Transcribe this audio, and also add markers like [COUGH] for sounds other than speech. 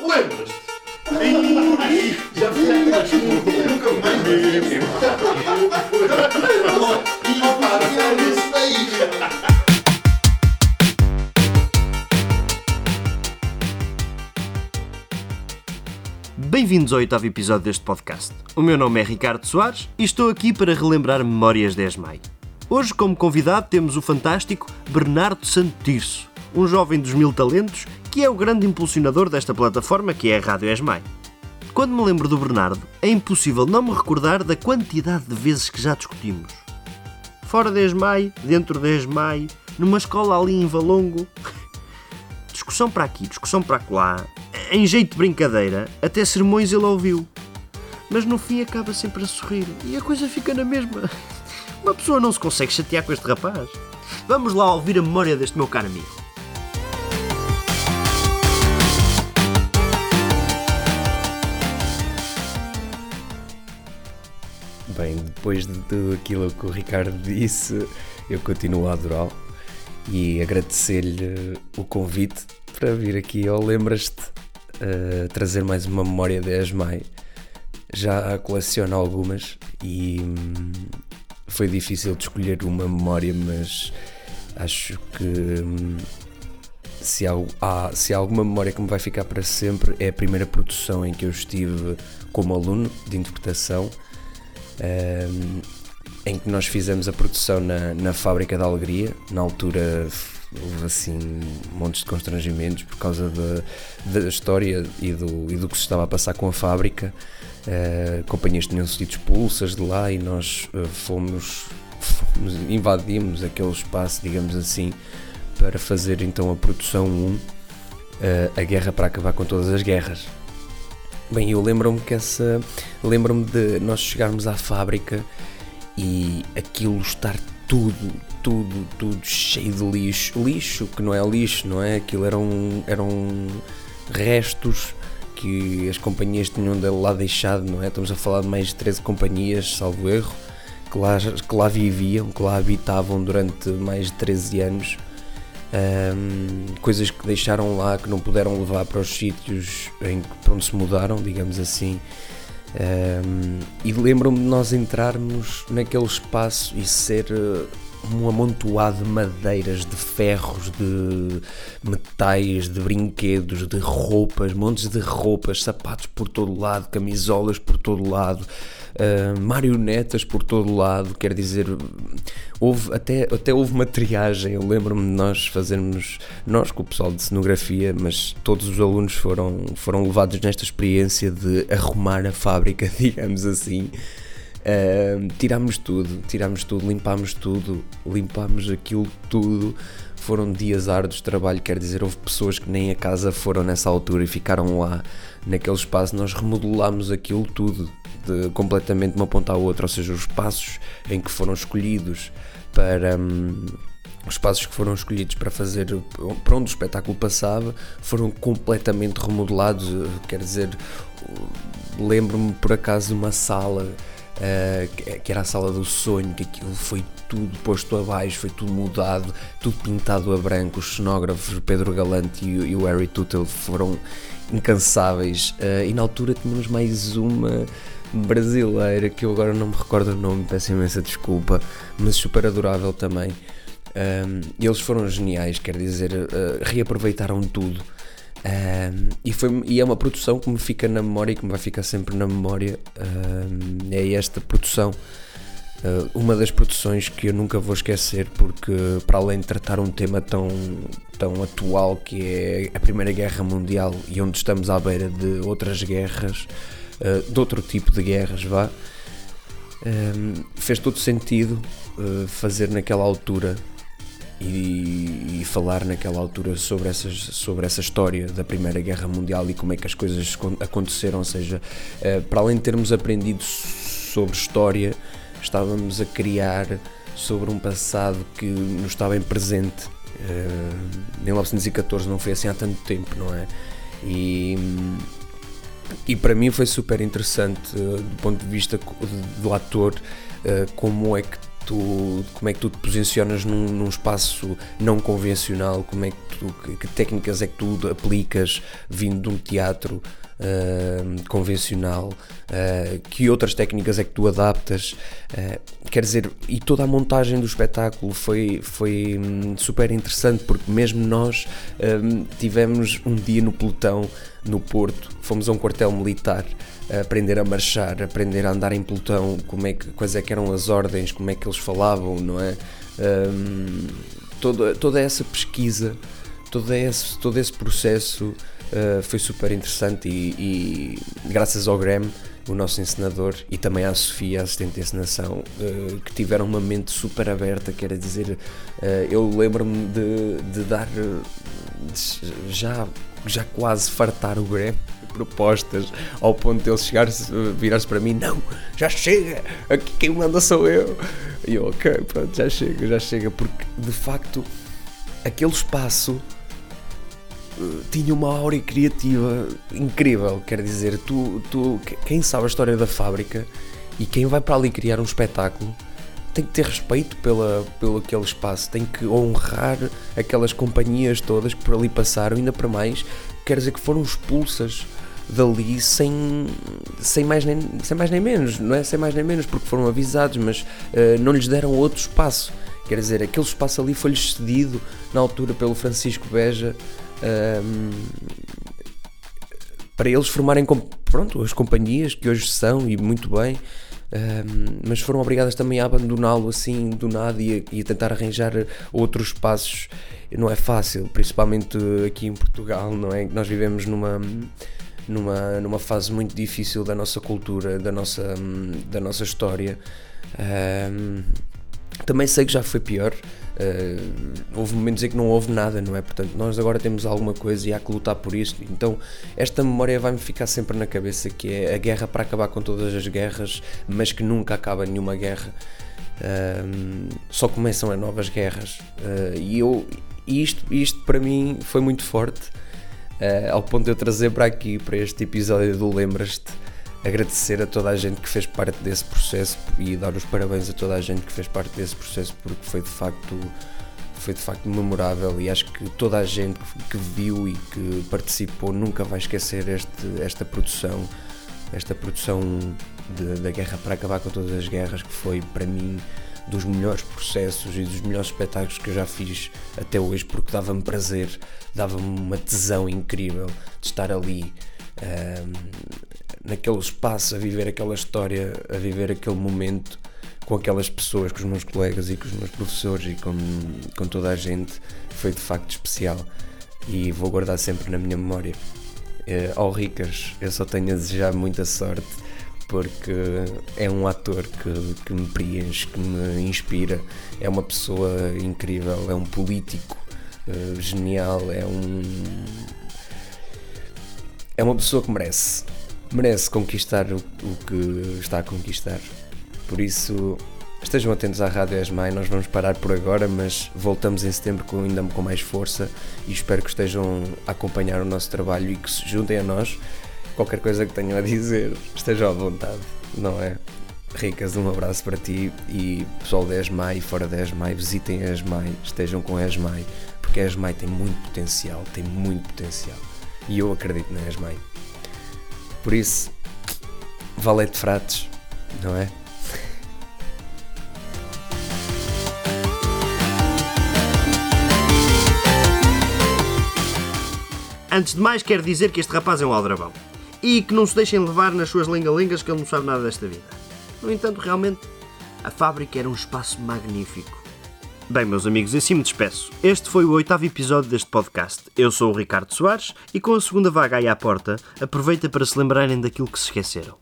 Lembras-te? Já fizeste nunca mais vi. E para isso daí. Bem-vindos ao oitavo episódio deste podcast. O meu nome é Ricardo Soares e estou aqui para relembrar memórias de Esmai. Hoje, como convidado, temos o fantástico Bernardo Santo Tirso, um jovem dos mil talentos que é o grande impulsionador desta plataforma que é a Rádio Esmai. Quando me lembro do Bernardo, é impossível não me recordar da quantidade de vezes que já discutimos. Fora de Esmai, dentro de Esmai, numa escola ali em Valongo. [LAUGHS] Discussão para aqui, discussão para lá. Em jeito de brincadeira, até sermões ele ouviu. Mas no fim acaba sempre a sorrir e a coisa fica na mesma. [LAUGHS] Uma pessoa não se consegue chatear com este rapaz. Vamos lá ouvir a memória deste meu caro amigo. Bem, depois de tudo aquilo que o Ricardo disse, eu continuo a adorá-lo e agradecer-lhe o convite para vir aqui ao Lembras-te uh, trazer mais uma memória de Esmai. Já coleciono algumas e hum, foi difícil de escolher uma memória, mas acho que hum, se, há, se há alguma memória que me vai ficar para sempre é a primeira produção em que eu estive como aluno de interpretação. Um, em que nós fizemos a produção na, na Fábrica da Alegria. Na altura houve assim montes de constrangimentos por causa da, da história e do, e do que se estava a passar com a fábrica. Uh, companhias tinham sido expulsas de lá e nós uh, fomos, fomos, invadimos aquele espaço, digamos assim, para fazer então a produção 1, uh, a guerra para acabar com todas as guerras. Bem, eu lembro-me que essa. Lembro-me de nós chegarmos à fábrica e aquilo estar tudo, tudo, tudo cheio de lixo. Lixo que não é lixo, não é? Aquilo eram, eram restos que as companhias tinham de lá deixado, não é? Estamos a falar de mais de 13 companhias, salvo erro, que lá, que lá viviam, que lá habitavam durante mais de 13 anos. Um, coisas que deixaram lá que não puderam levar para os sítios em para onde se mudaram, digamos assim. Um, e lembro-me de nós entrarmos naquele espaço e ser uh, um amontoado de madeiras, de ferros, de metais, de brinquedos, de roupas, montes de roupas, sapatos por todo lado, camisolas por todo lado, uh, marionetas por todo lado. Quer dizer, houve até, até houve uma triagem. Eu lembro-me de nós fazermos, nós com o pessoal de cenografia, mas todos os alunos foram, foram levados nesta experiência de arrumar a fábrica, [LAUGHS] digamos assim. Uh, tirámos tudo, tirámos tudo, limpámos tudo, limpámos aquilo tudo. Foram dias árduos de trabalho, quer dizer, houve pessoas que nem a casa foram nessa altura e ficaram lá naquele espaço. Nós remodelámos aquilo tudo, de, completamente de uma ponta à outra, ou seja, os espaços em que foram escolhidos para. Hum, os espaços que foram escolhidos para fazer para onde o espetáculo passava foram completamente remodelados. Quer dizer, lembro-me por acaso de uma sala uh, que era a sala do sonho, que aquilo foi tudo posto abaixo, foi tudo mudado, tudo pintado a branco. Os cenógrafos, Pedro Galante e, e o Harry Tuttle foram incansáveis. Uh, e na altura tínhamos mais uma brasileira que eu agora não me recordo o nome, peço imensa desculpa, mas super adorável também. Um, ehm, eles foram geniais, quer dizer, uh, reaproveitaram tudo. Um, e, foi, e é uma produção que me fica na memória e que me vai ficar sempre na memória. Um, é esta produção, uh, uma das produções que eu nunca vou esquecer, porque para além de tratar um tema tão, tão atual que é a Primeira Guerra Mundial e onde estamos à beira de outras guerras, uh, de outro tipo de guerras, vá. Um, fez todo sentido uh, fazer naquela altura e, e, falar naquela altura sobre, essas, sobre essa história da Primeira Guerra Mundial e como é que as coisas aconteceram. Ou seja, uh, para além de termos aprendido sobre história, estávamos a criar sobre um passado que nos está bem presente. Uh, 1914 não foi assim há tanto tempo, não é? E, e para mim foi super interessante uh, do ponto de vista do ator, como é que tu, como é que tu te posicionas num, num espaço não convencional, como é que tu, que, que técnicas é que tu aplicas vindo de um teatro convencional, uh, que outras técnicas é que tu adaptas, uh, quer dizer, e toda a montagem do espetáculo foi, foi um, super interessante porque mesmo nós um, tivemos um dia no pelotão no Porto, fomos a um quartel militar aprender a marchar, aprender a andar em pelotão, como é que, quais é que eram as ordens, como é que eles falavam, não é? Um, toda, toda essa pesquisa, todo esse, todo esse processo uh, foi super interessante e, e, graças ao Graham, o nosso encenador, e também à Sofia, assistente de encenação, uh, que tiveram uma mente super aberta, quer dizer, uh, eu lembro-me de, de dar de já, já quase fartar o Graham propostas ao ponto de ele chegar virar-se para mim, não, já chega, aqui quem manda sou eu. E eu, ok, pronto, já chega, já chega, porque de facto aquele espaço tinha uma aura criativa incrível, quer dizer, tu, tu, quem sabe a história da fábrica e quem vai para ali criar um espetáculo tem que ter respeito pela, pelo aquele espaço, tem que honrar aquelas companhias todas que por ali passaram, ainda para mais, quer dizer que foram expulsas dali sem, sem, mais nem, sem mais nem menos, não é sem mais nem menos, porque foram avisados, mas uh, não lhes deram outro espaço. Quer dizer, aquele espaço ali foi-lhes cedido na altura pelo Francisco Beja para eles formarem pronto, as companhias que hoje são e muito bem. Uh, mas foram obrigadas também a abandoná-lo assim do nada e e tentar arranjar outros espaços. Não é fácil, principalmente aqui em Portugal, não é? Nós vivemos numa numa, numa fase muito difícil da nossa cultura, da nossa, da nossa história. Um, também sei que já foi pior. Uh, houve momentos em que não houve nada, não é? Portanto, nós agora temos alguma coisa e há que lutar por isso. Então, esta memória vai-me ficar sempre na cabeça: que é a guerra para acabar com todas as guerras, mas que nunca acaba nenhuma guerra. Uh, só começam as novas guerras. Uh, e eu, isto, isto para mim foi muito forte ao ponto de eu trazer para aqui, para este episódio do Lembras-te, agradecer a toda a gente que fez parte desse processo e dar os parabéns a toda a gente que fez parte desse processo porque foi de facto foi de facto memorável e acho que toda a gente que viu e que participou nunca vai esquecer este, esta produção esta produção de, da Guerra para Acabar com Todas as Guerras que foi para mim dos melhores processos e dos melhores espetáculos que eu já fiz até hoje, porque dava-me prazer, dava-me uma tesão incrível de estar ali um, naquele espaço, a viver aquela história, a viver aquele momento com aquelas pessoas, com os meus colegas e com os meus professores e com, com toda a gente. Foi de facto especial e vou guardar sempre na minha memória. Uh, ao Ricas, eu só tenho a desejar muita sorte porque é um ator que, que me preenche, que me inspira, é uma pessoa incrível, é um político uh, genial, é um. É uma pessoa que merece, merece conquistar o, o que está a conquistar. Por isso, estejam atentos à Rádio Esmai, nós vamos parar por agora, mas voltamos em setembro com, ainda com mais força e espero que estejam a acompanhar o nosso trabalho e que se juntem a nós qualquer coisa que tenham a dizer, esteja à vontade, não é? Ricas, um abraço para ti e pessoal da ESMAI fora da ESMAI, visitem a ESMAI, estejam com a ESMAI, porque a ESMAI tem muito potencial, tem muito potencial e eu acredito na ESMAI. Por isso, valete frates, não é? Antes de mais, quero dizer que este rapaz é um aldrabão e que não se deixem levar nas suas lingalingas que ele não sabe nada desta vida. No entanto, realmente, a fábrica era um espaço magnífico. Bem, meus amigos, assim me despeço. Este foi o oitavo episódio deste podcast. Eu sou o Ricardo Soares e com a segunda vaga aí à porta, aproveita para se lembrarem daquilo que se esqueceram.